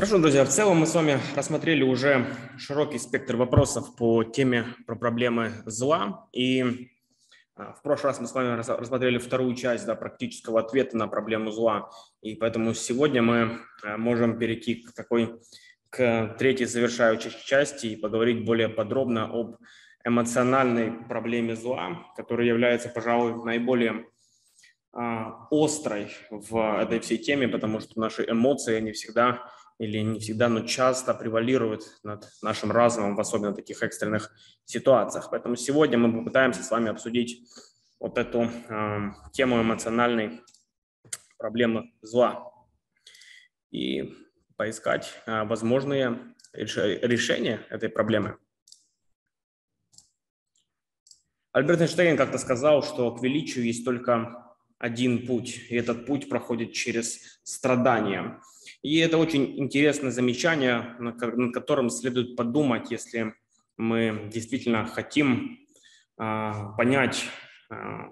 Хорошо, друзья, в целом мы с вами рассмотрели уже широкий спектр вопросов по теме про проблемы зла. И а, в прошлый раз мы с вами рассмотрели вторую часть да, практического ответа на проблему зла. И поэтому сегодня мы а, можем перейти к такой, к третьей завершающей части и поговорить более подробно об эмоциональной проблеме зла, которая является, пожалуй, наиболее а, острой в этой всей теме, потому что наши эмоции, они всегда или не всегда, но часто превалирует над нашим разумом, в особенно таких экстренных ситуациях. Поэтому сегодня мы попытаемся с вами обсудить вот эту э, тему эмоциональной проблемы зла и поискать э, возможные решения этой проблемы. Альберт Эйнштейн как-то сказал, что к величию есть только один путь, и этот путь проходит через страдания. И это очень интересное замечание, над которым следует подумать, если мы действительно хотим а, понять а,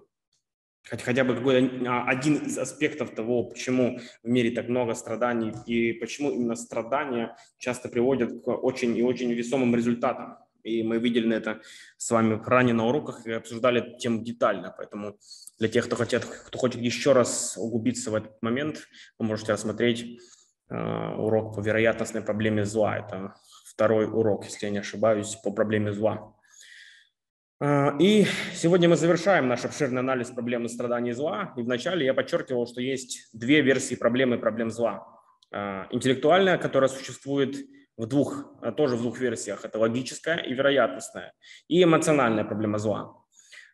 хотя бы какой-то а, один из аспектов того, почему в мире так много страданий и почему именно страдания часто приводят к очень и очень весомым результатам. И мы видели это с вами ранее на уроках и обсуждали тему детально. Поэтому для тех, кто, хотят, кто хочет еще раз углубиться в этот момент, вы можете рассмотреть урок по вероятностной проблеме зла. Это второй урок, если я не ошибаюсь, по проблеме зла. Э, и сегодня мы завершаем наш обширный анализ проблемы страданий зла. И вначале я подчеркивал, что есть две версии проблемы проблем зла. Э, интеллектуальная, которая существует в двух, тоже в двух версиях. Это логическая и вероятностная. И эмоциональная проблема зла.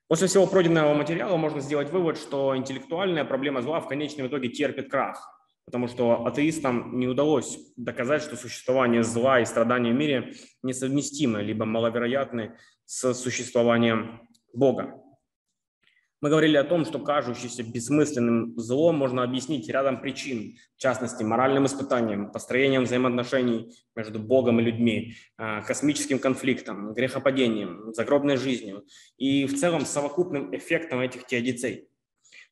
После всего пройденного материала можно сделать вывод, что интеллектуальная проблема зла в конечном итоге терпит крах потому что атеистам не удалось доказать, что существование зла и страдания в мире несовместимы, либо маловероятны с существованием Бога. Мы говорили о том, что кажущееся бессмысленным злом можно объяснить рядом причин, в частности, моральным испытанием, построением взаимоотношений между Богом и людьми, а, космическим конфликтом, грехопадением, загробной жизнью и в целом совокупным эффектом этих теодицей –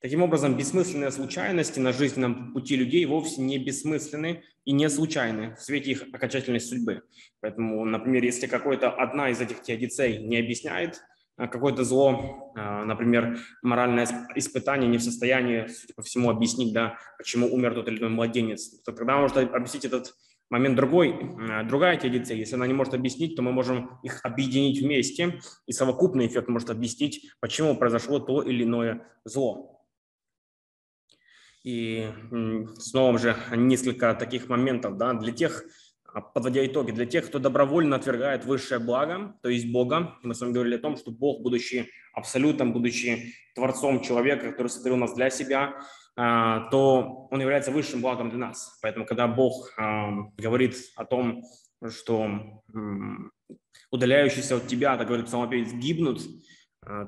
Таким образом, бессмысленные случайности на жизненном пути людей вовсе не бессмысленны и не случайны в свете их окончательной судьбы. Поэтому, например, если какой-то одна из этих теодицей не объясняет а, какое-то зло, а, например, моральное испытание не в состоянии, судя по всему, объяснить, да, почему умер тот или иной младенец, то тогда может объяснить этот момент другой, а, другая теодицея. Если она не может объяснить, то мы можем их объединить вместе, и совокупный эффект может объяснить, почему произошло то или иное зло. И снова же несколько таких моментов да, для тех, а, подводя итоги, для тех, кто добровольно отвергает высшее благо, то есть Бога. Мы с вами говорили о том, что Бог, будучи абсолютом, будучи Творцом человека, который сотворил нас для себя, а, то Он является высшим благом для нас. Поэтому, когда Бог говорит о том, что удаляющиеся от тебя, так говорит Псалмопевец, гибнут,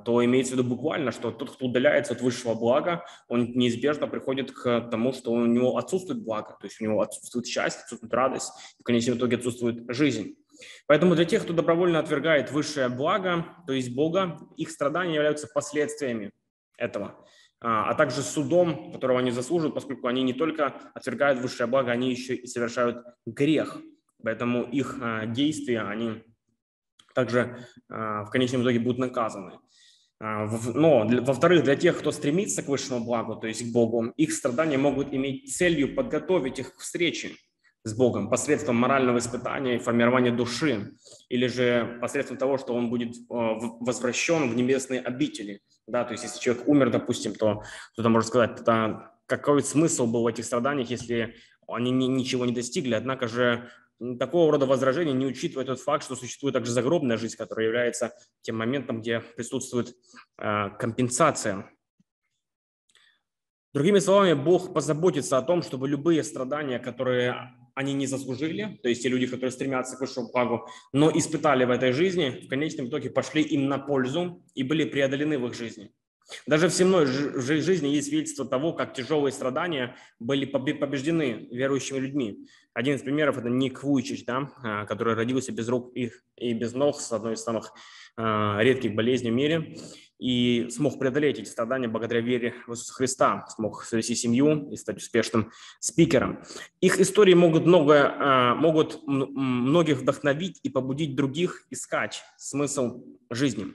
то имеется в виду буквально, что тот, кто удаляется от высшего блага, он неизбежно приходит к тому, что у него отсутствует благо, то есть у него отсутствует счастье, отсутствует радость, в конечном итоге отсутствует жизнь. Поэтому для тех, кто добровольно отвергает высшее благо, то есть Бога, их страдания являются последствиями этого, а, а также судом, которого они заслуживают, поскольку они не только отвергают высшее благо, они еще и совершают грех. Поэтому их а, действия, они также в конечном итоге будут наказаны. А, но, во-вторых, для тех, кто стремится к высшему благу, то есть к Богу, их страдания могут иметь целью подготовить их к встрече с Богом посредством морального испытания и формирования души, или же посредством того, что он будет а, возвращен в небесные обители. Да, то есть если человек умер, допустим, то кто-то может сказать, это какой смысл был в этих страданиях, если они ничего не достигли, однако же такого рода возражения не учитывает тот факт, что существует также загробная жизнь, которая является тем моментом, где присутствует э, компенсация. Другими словами, Бог позаботится о том, чтобы любые страдания, которые они не заслужили, то есть те люди, которые стремятся к высшему благу, но испытали в этой жизни, в конечном итоге пошли им на пользу и были преодолены в их жизни. Даже в земной жизни есть свидетельство того, как тяжелые страдания были побеждены верующими людьми. Один из примеров – это Ник Вуйчич, да, а, который родился без рук и, и без ног с одной из самых а, редких болезней в мире. и смог преодолеть эти страдания благодаря вере в Иисуса Христа, смог завести семью и стать успешным спикером. Их истории могут, много, а, могут многих вдохновить и побудить других искать смысл жизни.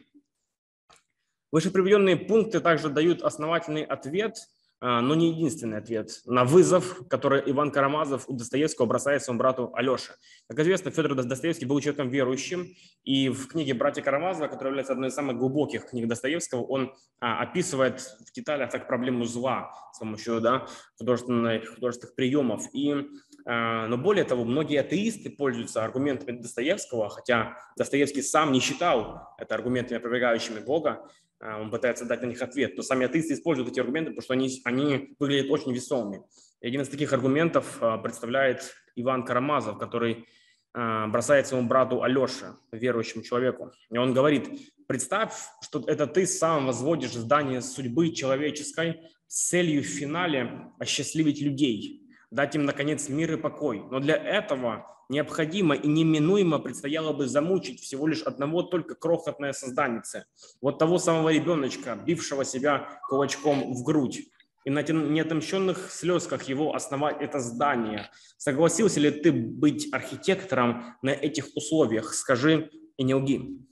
Выше приведенные пункты также дают основательный ответ – но не единственный ответ на вызов, который Иван Карамазов у Достоевского бросает своему брату Алёше. Как известно, Федор Достоевский был человеком верующим, и в книге «Братья Карамазова», которая является одной из самых глубоких книг Достоевского, он а, описывает в деталях так проблему зла с помощью да, художественных, художественных приемов. И, а, но более того, многие атеисты пользуются аргументами Достоевского, хотя Достоевский сам не считал это аргументами, опровергающими Бога, он пытается дать на них ответ, то сами атеисты используют эти аргументы, потому что они, они выглядят очень весомыми. И один из таких аргументов а, представляет Иван Карамазов, который а, бросает своему брату Алёше, верующему человеку. И он говорит, представь, что это ты сам возводишь здание судьбы человеческой с целью в финале осчастливить людей, дать им, наконец, мир и покой. Но для этого необходимо и неминуемо предстояло бы замучить всего лишь одного только крохотное созданице, вот того самого ребеночка, бившего себя кулачком в грудь, и на неотомщенных слезках его основать это здание. Согласился ли ты быть архитектором на этих условиях? Скажи и не лги.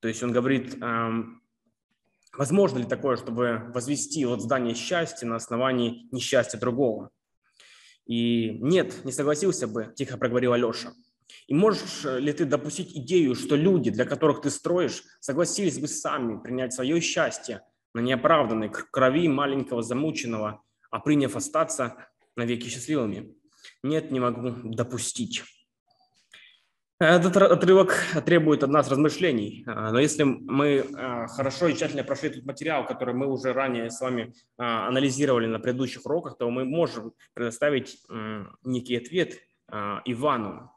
То есть он говорит, эм, возможно ли такое, чтобы возвести вот здание счастья на основании несчастья другого? И нет, не согласился бы, тихо проговорил Алеша. И можешь ли ты допустить идею, что люди, для которых ты строишь, согласились бы сами принять свое счастье на неоправданной крови маленького замученного, а приняв остаться навеки счастливыми? Нет, не могу допустить. Этот отрывок требует от нас размышлений, а, но если мы а, хорошо и тщательно прошли этот материал, который мы уже ранее с вами а, анализировали на предыдущих уроках, то мы можем предоставить некий ответ Ивану.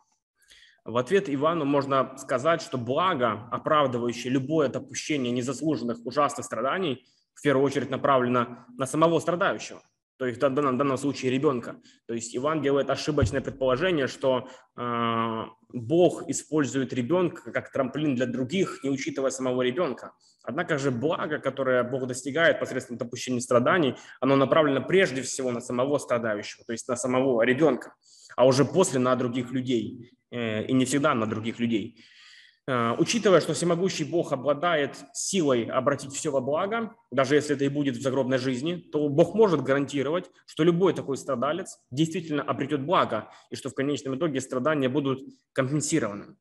В ответ Ивану можно сказать, что благо, оправдывающее любое допущение незаслуженных ужасных страданий, в первую очередь направлено на самого страдающего то есть в данном, в данном случае ребенка. То есть Иван делает ошибочное предположение, что э, Бог использует ребенка как трамплин для других, не учитывая самого ребенка. Однако же благо, которое Бог достигает посредством допущения страданий, оно направлено прежде всего на самого страдающего, то есть на самого ребенка, а уже после на других людей, э, и не всегда на других людей. Э, учитывая, что всемогущий Бог обладает силой обратить все во благо, даже если это и будет в загробной жизни, то Бог может гарантировать, что любой такой страдалец действительно обретет благо, и что в конечном итоге страдания будут компенсированы.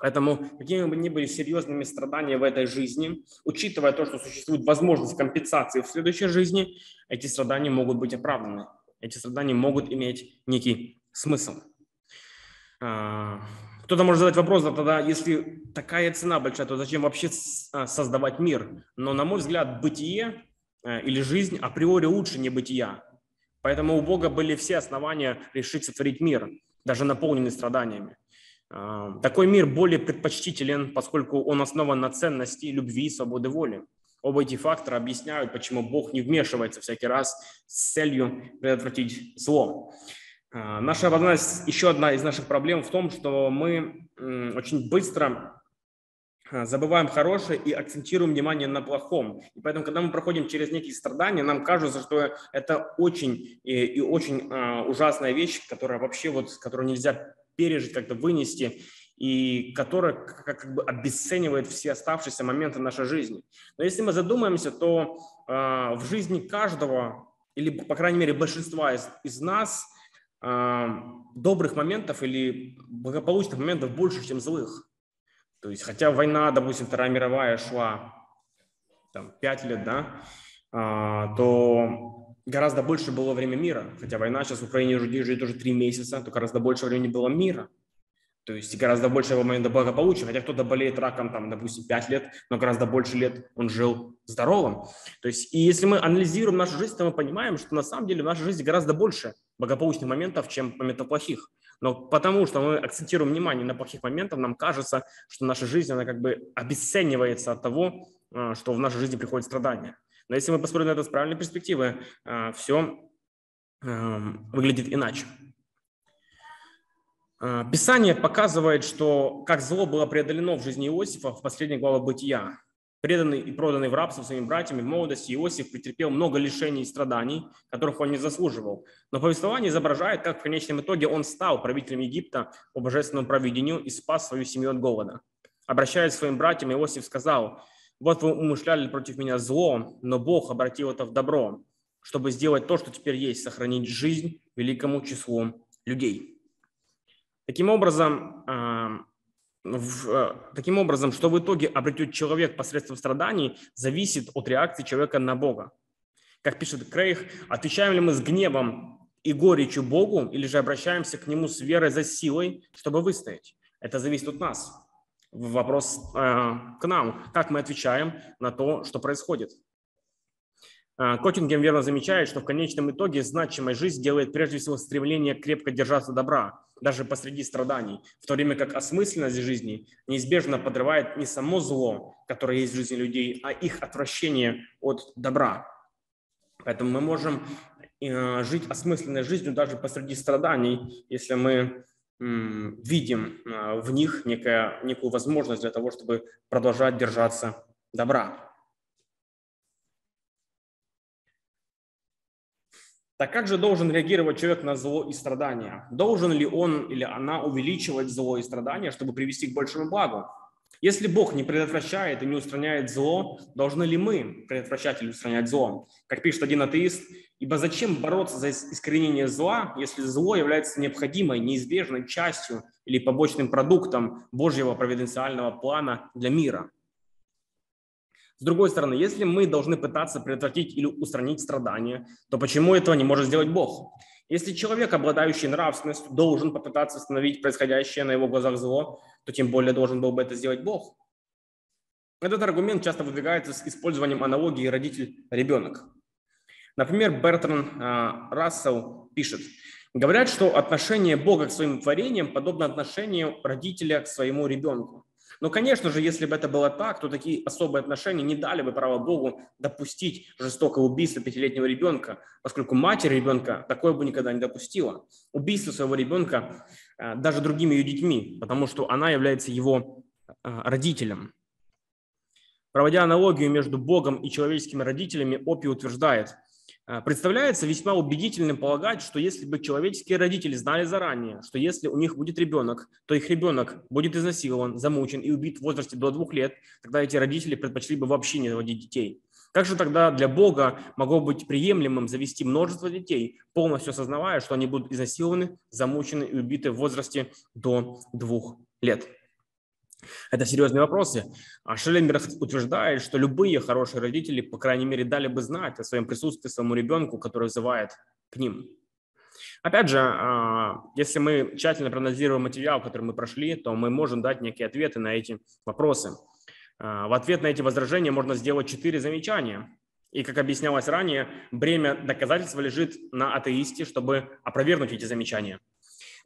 Поэтому, какими бы ни были серьезными страдания в этой жизни, учитывая то, что существует возможность компенсации в следующей жизни, эти страдания могут быть оправданы. Эти страдания могут иметь некий смысл. Кто-то может задать вопрос, да тогда, если такая цена большая, то зачем вообще а, создавать мир? Но, на мой взгляд, бытие э, или жизнь априори лучше не бытия. Поэтому у Бога были все основания решить сотворить мир, даже наполненный страданиями. А, такой мир более предпочтителен, поскольку он основан на ценности любви и свободы воли. Оба эти фактора объясняют, почему Бог не вмешивается всякий раз с целью предотвратить зло. А, наша одна, еще одна из наших проблем в том, что мы очень быстро а, забываем хорошее и акцентируем внимание на плохом. И поэтому, когда мы проходим через некие страдания, нам кажется, что это очень и, и очень а, ужасная вещь, которая вообще вот, которую нельзя пережить, как-то вынести, и которая как, как бы обесценивает все оставшиеся моменты нашей жизни. Но если мы задумаемся, то э, в жизни каждого, или, по крайней мере, большинства из, из нас – добрых моментов или благополучных моментов больше, чем злых. То есть, хотя война, допустим, Вторая мировая шла там, 5 лет, да, а, то гораздо больше было время мира. Хотя война сейчас в Украине уже идет уже 3 месяца, то гораздо больше времени было мира. То есть гораздо больше момента благополучия, хотя кто-то болеет раком, там, допустим, 5 лет, но гораздо больше лет он жил здоровым. То есть и если мы анализируем нашу жизнь, то мы понимаем, что на самом деле в нашей жизни гораздо больше благополучных моментов, чем моментов плохих. Но потому что мы акцентируем внимание на плохих моментах, нам кажется, что наша жизнь, она как бы обесценивается от того, а, что в нашей жизни приходят страдания. Но если мы посмотрим на это с правильной перспективы, а, все выглядит иначе. А, Писание показывает, что как зло было преодолено в жизни Иосифа в последней главе Бытия. Преданный и проданный в рабство своими братьями в молодости, Иосиф претерпел много лишений и страданий, которых он не заслуживал. Но повествование изображает, как в конечном итоге он стал правителем Египта по божественному провидению и спас свою семью от голода. Обращаясь к своим братьям, Иосиф сказал, «Вот вы умышляли против меня зло, но Бог обратил это в добро, чтобы сделать то, что теперь есть, сохранить жизнь великому числу людей». Таким образом, а, в, э, таким образом, что в итоге обретет человек посредством страданий, зависит от реакции человека на Бога. Как пишет Крейг, отвечаем ли мы с гневом и горечью Богу, или же обращаемся к Нему с верой за силой, чтобы выстоять. Это зависит от нас. Вопрос э, к нам, как мы отвечаем на то, что происходит. Э, Коттингем верно замечает, что в конечном итоге значимая жизнь делает прежде всего стремление крепко держаться добра, даже посреди страданий, в то время как осмысленность жизни неизбежно подрывает не само зло, которое есть в жизни людей, а их отвращение от добра. Поэтому мы можем э, жить осмысленной жизнью даже посреди страданий, если мы видим э, в них некая, некую возможность для того, чтобы продолжать держаться добра. Так как же должен реагировать человек на зло и страдания? Должен ли он или она увеличивать зло и страдания, чтобы привести к большему благу? Если Бог не предотвращает и не устраняет зло, должны ли мы предотвращать или устранять зло? Как пишет один атеист, ибо зачем бороться за искоренение зла, если зло является необходимой, неизбежной частью или побочным продуктом Божьего провиденциального плана для мира? С другой стороны, если мы должны пытаться предотвратить или устранить страдания, то почему этого не может сделать Бог? Если человек, обладающий нравственностью, должен попытаться остановить происходящее на его глазах зло, то тем более должен был бы это сделать Бог. Этот аргумент часто выдвигается с использованием аналогии родитель-ребенок. Например, Бертран а, Рассел пишет, говорят, что отношение Бога к своим творениям подобно отношению родителя к своему ребенку. Но, конечно же, если бы это было так, то такие особые отношения не дали бы право Богу допустить жестокое убийство пятилетнего ребенка, поскольку матерь ребенка такое бы никогда не допустила. Убийство своего ребенка э, даже другими ее детьми, потому что она является его э, родителем. Проводя аналогию между Богом и человеческими родителями, Опи утверждает, представляется весьма убедительным полагать, что если бы человеческие родители знали заранее, что если у них будет ребенок, то их ребенок будет изнасилован, замучен и убит в возрасте до двух лет, тогда эти родители предпочли бы вообще не заводить детей. Как же тогда для Бога могло быть приемлемым завести множество детей, полностью осознавая, что они будут изнасилованы, замучены и убиты в возрасте до двух лет? Это серьезные вопросы. А Шелленберг утверждает, что любые хорошие родители, по крайней мере, дали бы знать о своем присутствии своему ребенку, который вызывает к ним. Опять же, а, если мы тщательно проанализируем материал, который мы прошли, то мы можем дать некие ответы на эти вопросы. А, в ответ на эти возражения можно сделать четыре замечания. И, как объяснялось ранее, бремя доказательства лежит на атеисте, чтобы опровергнуть эти замечания –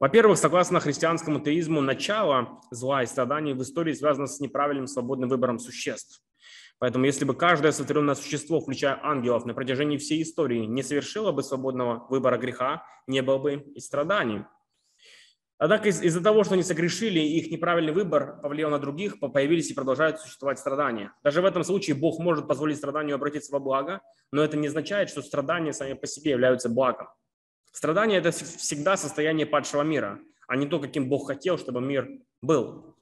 во-первых, согласно христианскому теизму, начало зла и страданий в истории связано с неправильным свободным выбором существ. Поэтому если бы каждое сотворенное существо, включая ангелов, на протяжении всей истории не совершило бы свободного выбора греха, не было бы и страданий. Однако из- из-за того, что они согрешили, их неправильный выбор повлиял на других, появились и продолжают существовать страдания. Даже в этом случае Бог может позволить страданию обратиться во благо, но это не означает, что страдания сами по себе являются благом. Страдание – это всегда состояние падшего мира, а не то, каким Бог хотел, чтобы мир был.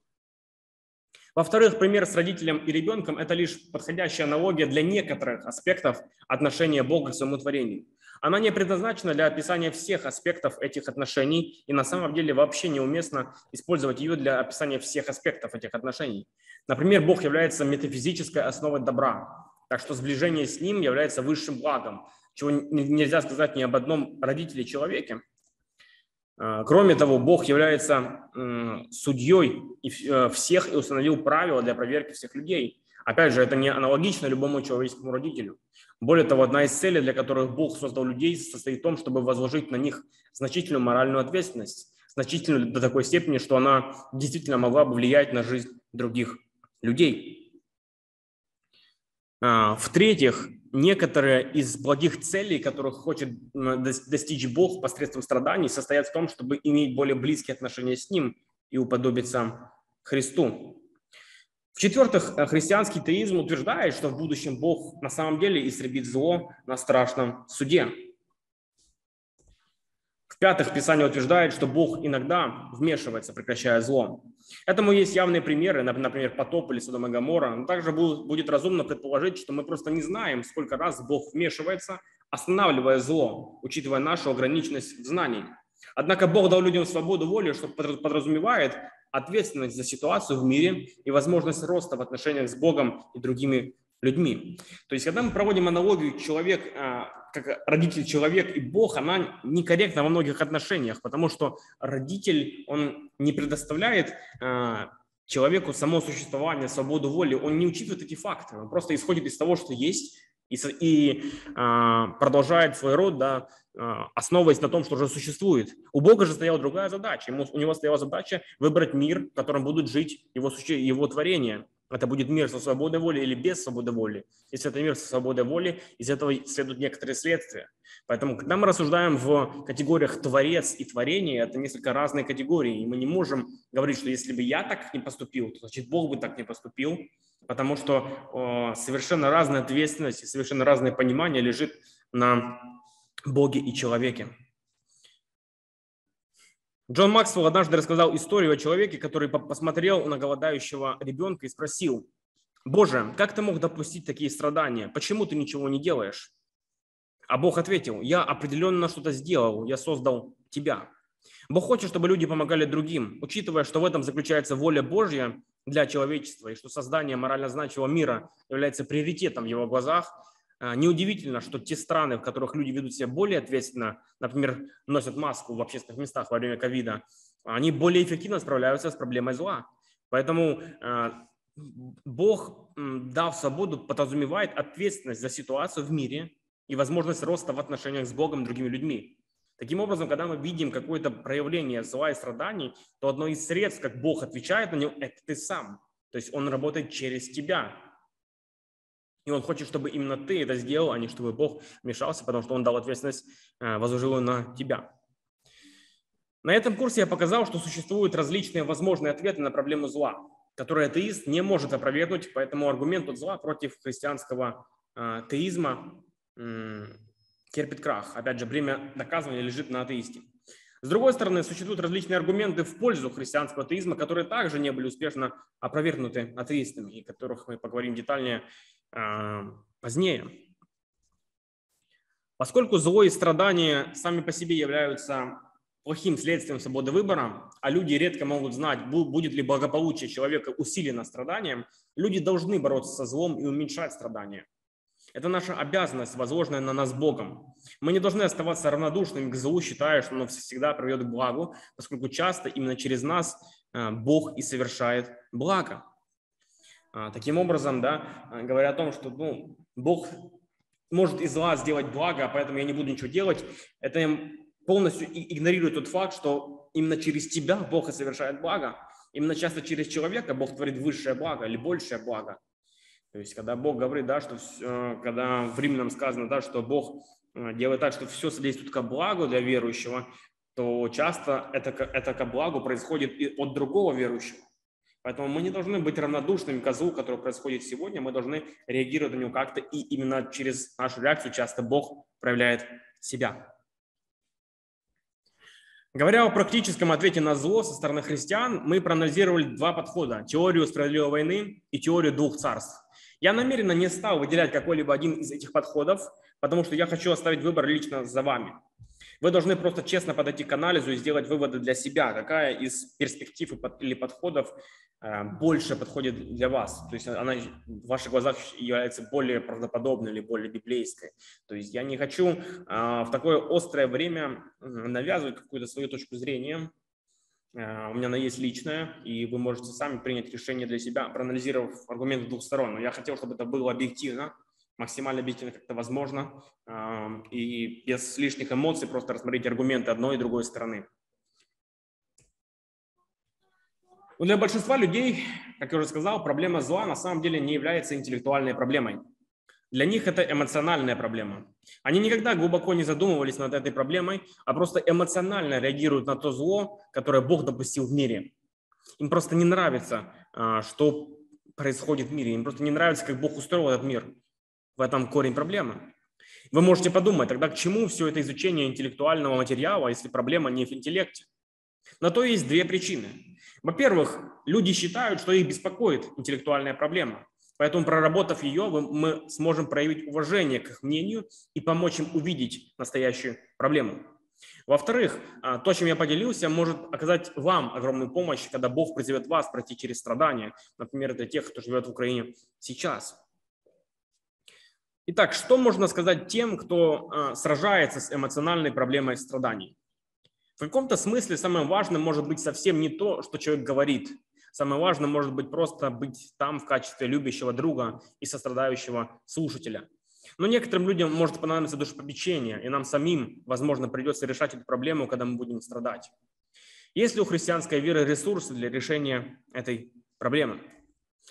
Во-вторых, пример с родителем и ребенком – это лишь подходящая аналогия для некоторых аспектов отношения Бога к своему творению. Она не предназначена для описания всех аспектов этих отношений, и на самом деле вообще неуместно использовать ее для описания всех аспектов этих отношений. Например, Бог является метафизической основой добра, так что сближение с Ним является высшим благом, чего нельзя сказать ни об одном родителе человеке. А, кроме того, Бог является судьей э, всех и установил правила для проверки всех людей. Опять же, это не аналогично любому человеческому родителю. Более того, одна из целей, для которых Бог создал людей, состоит в том, чтобы возложить на них значительную моральную ответственность, значительную до такой степени, что она действительно могла бы влиять на жизнь других людей. А, в-третьих, некоторые из благих целей, которых хочет достичь Бог посредством страданий, состоят в том, чтобы иметь более близкие отношения с Ним и уподобиться Христу. В-четвертых, э, христианский теизм утверждает, что в будущем Бог на самом деле истребит зло на страшном суде. В-пятых, Писание утверждает, что Бог иногда вмешивается, прекращая зло. Этому есть явные примеры, например, потоп или Содом и Гамора. Но также будет разумно предположить, что мы просто не знаем, сколько раз Бог вмешивается, останавливая зло, учитывая нашу ограниченность в знании. Однако Бог дал людям свободу воли, что подразумевает ответственность за ситуацию в мире и возможность роста в отношениях с Богом и другими людьми. То есть, когда мы проводим аналогию человек, а, как родитель человек и Бог, она некорректна во многих отношениях, потому что родитель, он не предоставляет а, человеку само существование, свободу воли, он не учитывает эти факты, он просто исходит из того, что есть, и, и а, продолжает свой род, да, а, основываясь на том, что уже существует. У Бога же стояла другая задача. У него стояла задача выбрать мир, в котором будут жить его, его творения. Это будет мир со свободой воли или без свободы воли. Если это мир со свободой воли, из этого следуют некоторые следствия. Поэтому, когда мы рассуждаем в категориях творец и творение, это несколько разные категории. И мы не можем говорить, что если бы я так не поступил, то значит Бог бы так не поступил потому что о, совершенно разная ответственность и совершенно разное понимание лежит на Боге и человеке. Джон Максвелл однажды рассказал историю о человеке, который посмотрел на голодающего ребенка и спросил, «Боже, как ты мог допустить такие страдания? Почему ты ничего не делаешь?» А Бог ответил, «Я определенно что-то сделал, я создал тебя». Бог хочет, чтобы люди помогали другим, учитывая, что в этом заключается воля Божья для человечества, и что создание морально значимого мира является приоритетом в его глазах, неудивительно, что те страны, в которых люди ведут себя более ответственно, например, носят маску в общественных местах во время ковида, они более эффективно справляются с проблемой зла. Поэтому а, Бог, дав свободу, подразумевает ответственность за ситуацию в мире и возможность роста в отношениях с Богом и другими людьми. Таким образом, когда мы видим какое-то проявление зла и страданий, то одно из средств, как Бог отвечает на него, это ты сам. То есть Он работает через тебя. И Он хочет, чтобы именно ты это сделал, а не чтобы Бог вмешался, потому что Он дал ответственность, э, возложил на тебя. На этом курсе я показал, что существуют различные возможные ответы на проблему зла, которые атеист не может опровергнуть, поэтому аргумент от зла против христианского э, теизма терпит крах. Опять же, бремя доказывания лежит на атеисте. С другой стороны, существуют различные аргументы в пользу христианского атеизма, которые также не были успешно опровергнуты атеистами, и о которых мы поговорим детальнее э, позднее. Поскольку зло и страдания сами по себе являются плохим следствием свободы выбора, а люди редко могут знать, будет ли благополучие человека усилено страданием, люди должны бороться со злом и уменьшать страдания. Это наша обязанность, возложенная на нас Богом. Мы не должны оставаться равнодушными к злу, считая, что оно всегда приведет к благу, поскольку часто именно через нас э, Бог и совершает благо. А, таким образом, да, э, говоря о том, что ну, Бог может из зла сделать благо, а поэтому я не буду ничего делать, это полностью игнорирует тот факт, что именно через тебя Бог и совершает благо. Именно часто через человека Бог творит высшее благо или большее благо. То есть, когда Бог говорит, да, что все, когда в Римлянам сказано, да, что Бог э, делает так, что все содействует ко благу для верующего, то часто это, это ко благу происходит и от другого верующего. Поэтому мы не должны быть равнодушными к злу, который происходит сегодня, мы должны реагировать на него как-то, и именно через нашу реакцию часто Бог проявляет себя. Говоря о практическом ответе на зло со стороны христиан, мы проанализировали два подхода – теорию справедливой войны и теорию двух царств. Я намеренно не стал выделять какой-либо один из этих подходов, потому что я хочу оставить выбор лично за вами. Вы должны просто честно подойти к анализу и сделать выводы для себя, какая из перспектив или подходов больше подходит для вас. То есть она в ваших глазах является более правдоподобной или более библейской. То есть я не хочу э, в такое острое время навязывать какую-то свою точку зрения, Э, у меня она есть личная, и вы можете сами принять решение для себя, проанализировав аргументы двух сторон. Но я хотел, чтобы это было объективно, максимально объективно, как это возможно, и без лишних эмоций просто рассмотреть аргументы одной и другой стороны. Для большинства людей, как я уже сказал, проблема зла на самом деле не является интеллектуальной проблемой. Для них это эмоциональная проблема. Они никогда глубоко не задумывались над этой проблемой, а просто эмоционально реагируют на то зло, которое Бог допустил в мире. Им просто не нравится, а, что происходит в мире. Им просто не нравится, как Бог устроил этот мир. В этом корень проблемы. Вы можете подумать, тогда к чему все это изучение интеллектуального материала, если проблема не в интеллекте? На то есть две причины. Во-первых, люди считают, что их беспокоит интеллектуальная проблема. Поэтому, проработав ее, мы сможем проявить уважение к их мнению и помочь им увидеть настоящую проблему. Во-вторых, а, то, чем я поделился, может оказать вам огромную помощь, когда Бог призовет вас пройти через страдания. Например, для тех, кто живет в Украине сейчас. Итак, что можно сказать тем, кто а, сражается с эмоциональной проблемой страданий? В каком-то смысле самым важным может быть совсем не то, что человек говорит. Самое важное может быть просто быть там в качестве любящего друга и сострадающего слушателя. Но некоторым людям может понадобиться душепопечение, и нам самим, возможно, придется решать эту проблему, когда мы будем страдать. Есть ли у христианской веры ресурсы для решения этой проблемы?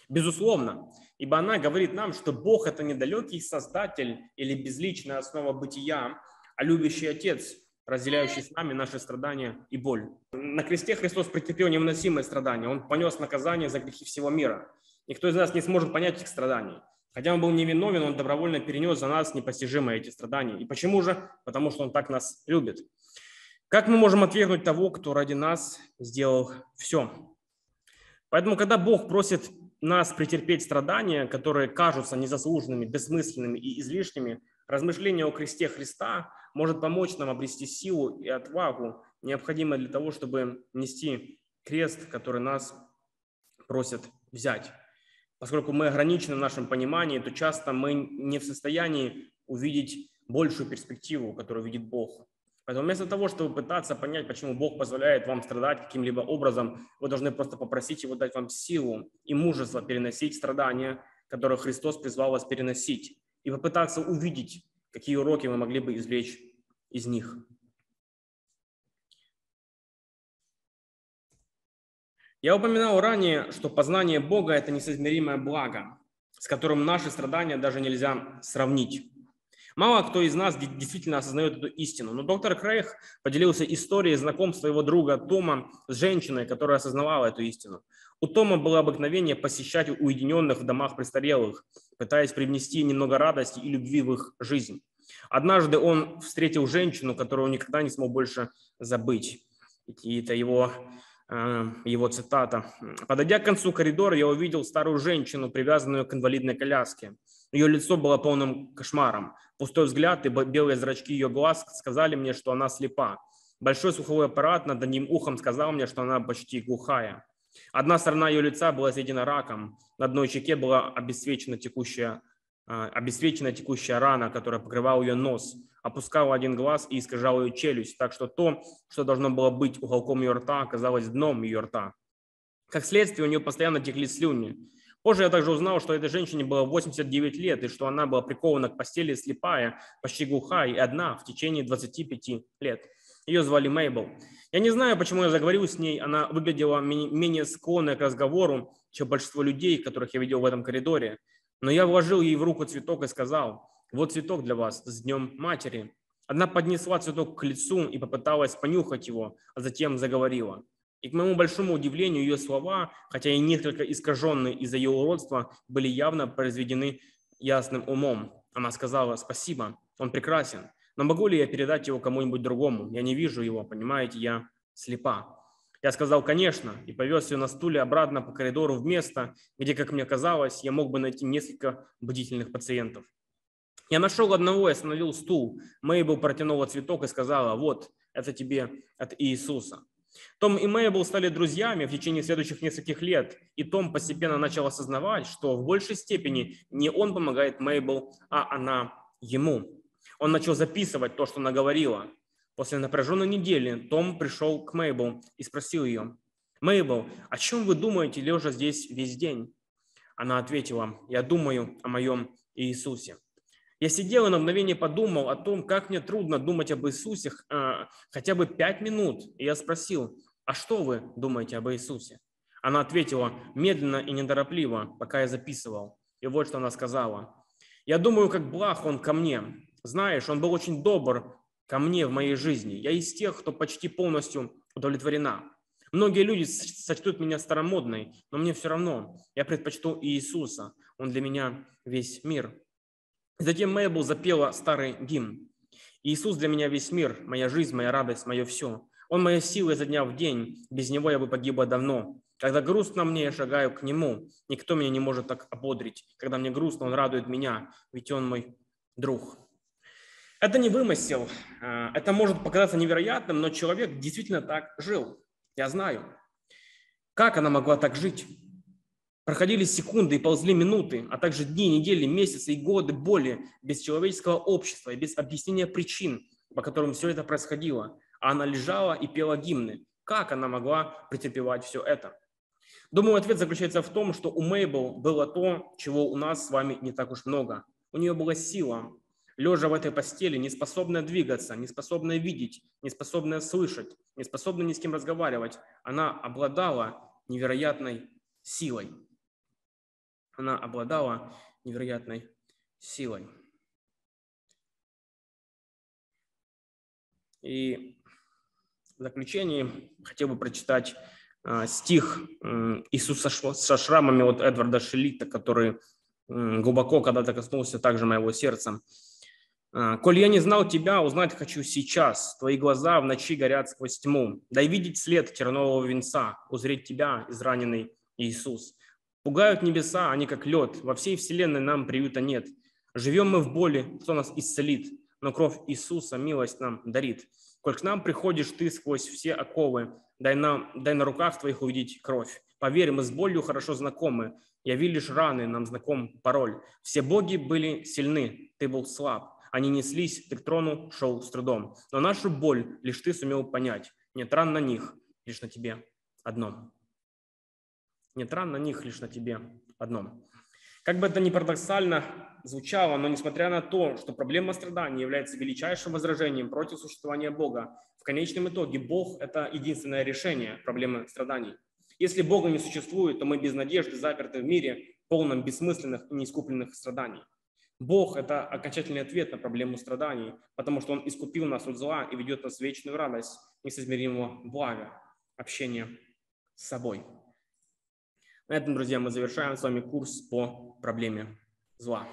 Безусловно, ибо она говорит нам, что Бог – это недалекий создатель или безличная основа бытия, а любящий Отец, разделяющий с нами наши страдания и боль. На кресте Христос претерпел невыносимые страдания. Он понес наказание за грехи всего мира. Никто из нас не сможет понять этих страданий. Хотя он был невиновен, он добровольно перенес за нас непостижимые эти страдания. И почему же? Потому что он так нас любит. Как мы можем отвергнуть того, кто ради нас сделал все? Поэтому, когда Бог просит нас претерпеть страдания, которые кажутся незаслуженными, бессмысленными и излишними, размышление о кресте Христа может помочь нам обрести силу и отвагу, необходимую для того, чтобы нести крест, который нас просят взять. Поскольку мы ограничены в нашем понимании, то часто мы не в состоянии увидеть большую перспективу, которую видит Бог. Поэтому вместо того, чтобы пытаться понять, почему Бог позволяет вам страдать каким-либо образом, вы должны просто попросить Его дать вам силу и мужество переносить страдания, которые Христос призвал вас переносить, и попытаться увидеть, какие уроки вы могли бы извлечь из них. Я упоминал ранее, что познание Бога – это несоизмеримое благо, с которым наши страдания даже нельзя сравнить. Мало кто из нас действительно осознает эту истину, но доктор Крейг поделился историей знакомства его друга Тома с женщиной, которая осознавала эту истину. У Тома было обыкновение посещать уединенных в домах престарелых, пытаясь привнести немного радости и любви в их жизнь. Однажды он встретил женщину, которую он никогда не смог больше забыть. И это его Э, его цитата. «Подойдя к концу коридора, я увидел старую женщину, привязанную к инвалидной коляске. Ее лицо было полным кошмаром. Пустой взгляд и белые зрачки ее глаз сказали мне, что она слепа. Большой слуховой аппарат над одним ухом сказал мне, что она почти глухая. Одна сторона ее лица была съедена раком, на одной щеке была обесцвечена текущая, э, обесцвечена текущая рана, которая покрывала ее нос опускал один глаз и искажал ее челюсть, так что то, что должно было быть уголком ее рта, оказалось дном ее рта. Как следствие, у нее постоянно текли слюни. Позже я также узнал, что этой женщине было 89 лет, и что она была прикована к постели слепая, почти глухая и одна в течение 25 лет. Ее звали Мейбл. Я не знаю, почему я заговорил с ней. Она выглядела менее склонной к разговору, чем большинство людей, которых я видел в этом коридоре. Но я вложил ей в руку цветок и сказал, вот цветок для вас с Днем Матери. Она поднесла цветок к лицу и попыталась понюхать его, а затем заговорила. И к моему большому удивлению, ее слова, хотя и несколько искаженные из-за ее уродства, были явно произведены ясным умом. Она сказала «Спасибо, он прекрасен, но могу ли я передать его кому-нибудь другому? Я не вижу его, понимаете, я слепа». Я сказал «Конечно» и повез ее на стуле обратно по коридору в место, где, как мне казалось, я мог бы найти несколько бдительных пациентов. Я нашел одного и остановил стул. Мейбл протянула цветок и сказала, вот, это тебе от Иисуса. Том и Мейбл стали друзьями в течение следующих нескольких лет, и Том постепенно начал осознавать, что в большей степени не он помогает Мейбл, а она ему. Он начал записывать то, что она говорила. После напряженной недели Том пришел к Мейбл и спросил ее, «Мейбл, о чем вы думаете, лежа здесь весь день?» Она ответила, «Я думаю о моем Иисусе». Я сидел и на мгновение подумал о том, как мне трудно думать об Иисусе а, хотя бы пять минут. И я спросил, а что вы думаете об Иисусе? Она ответила медленно и неторопливо, пока я записывал. И вот что она сказала. Я думаю, как благ он ко мне. Знаешь, он был очень добр ко мне в моей жизни. Я из тех, кто почти полностью удовлетворена. Многие люди сочтут меня старомодной, но мне все равно. Я предпочту Иисуса. Он для меня весь мир. Затем Мэйбл запела старый гимн. Иисус для меня весь мир, моя жизнь, моя радость, мое все. Он моя сила изо дня в день, без него я бы погибла давно. Когда грустно мне, я шагаю к нему. Никто меня не может так ободрить. Когда мне грустно, он радует меня, ведь он мой друг. Это не вымысел. А, это может показаться невероятным, но человек действительно так жил. Я знаю. Как она могла так жить? Проходили секунды и ползли минуты, а также дни, недели, месяцы и годы боли без человеческого общества и без объяснения причин, по которым все это происходило. А она лежала и пела гимны. Как она могла претерпевать все это? Думаю, ответ заключается в том, что у Мейбл было то, чего у нас с вами не так уж много. У нее была сила, лежа в этой постели, не способная двигаться, не способная видеть, не способная слышать, не способная ни с кем разговаривать. Она обладала невероятной силой. Она обладала невероятной силой. И в заключение хотел бы прочитать а, стих Иисуса со шрамами от Эдварда Шелита, который глубоко когда-то коснулся также моего сердца. А, «Коль я не знал тебя, узнать хочу сейчас. Твои глаза в ночи горят сквозь тьму. Дай видеть след тернового венца, узреть тебя, израненный Иисус. Пугают небеса, они как лед. Во всей вселенной нам приюта нет. Живем мы в боли, кто нас исцелит? Но кровь Иисуса милость нам дарит. Коль к нам приходишь ты сквозь все оковы, дай, нам, дай на руках твоих увидеть кровь. Поверь, мы с болью хорошо знакомы. Яви лишь раны, нам знаком пароль. Все боги были сильны, ты был слаб. Они неслись, ты к трону шел с трудом. Но нашу боль лишь ты сумел понять. Нет ран на них, лишь на тебе одном. Нет ран на них, лишь на тебе одном. Как бы это ни парадоксально звучало, но несмотря на то, что проблема страданий является величайшим возражением против существования Бога, в конечном итоге Бог – это единственное решение проблемы страданий. Если Бога не существует, то мы без надежды заперты в мире, полном бессмысленных и неискупленных страданий. Бог – это окончательный ответ на проблему страданий, потому что Он искупил нас от зла и ведет нас в вечную радость несоизмеримого блага, общения с собой. На этом, друзья, мы завершаем с вами курс по проблеме зла.